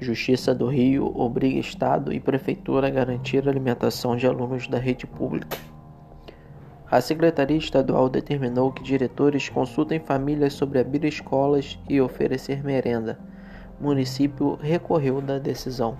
Justiça do Rio obriga Estado e Prefeitura a garantir a alimentação de alunos da rede pública. A Secretaria Estadual determinou que diretores consultem famílias sobre abrir escolas e oferecer merenda. O município recorreu da decisão.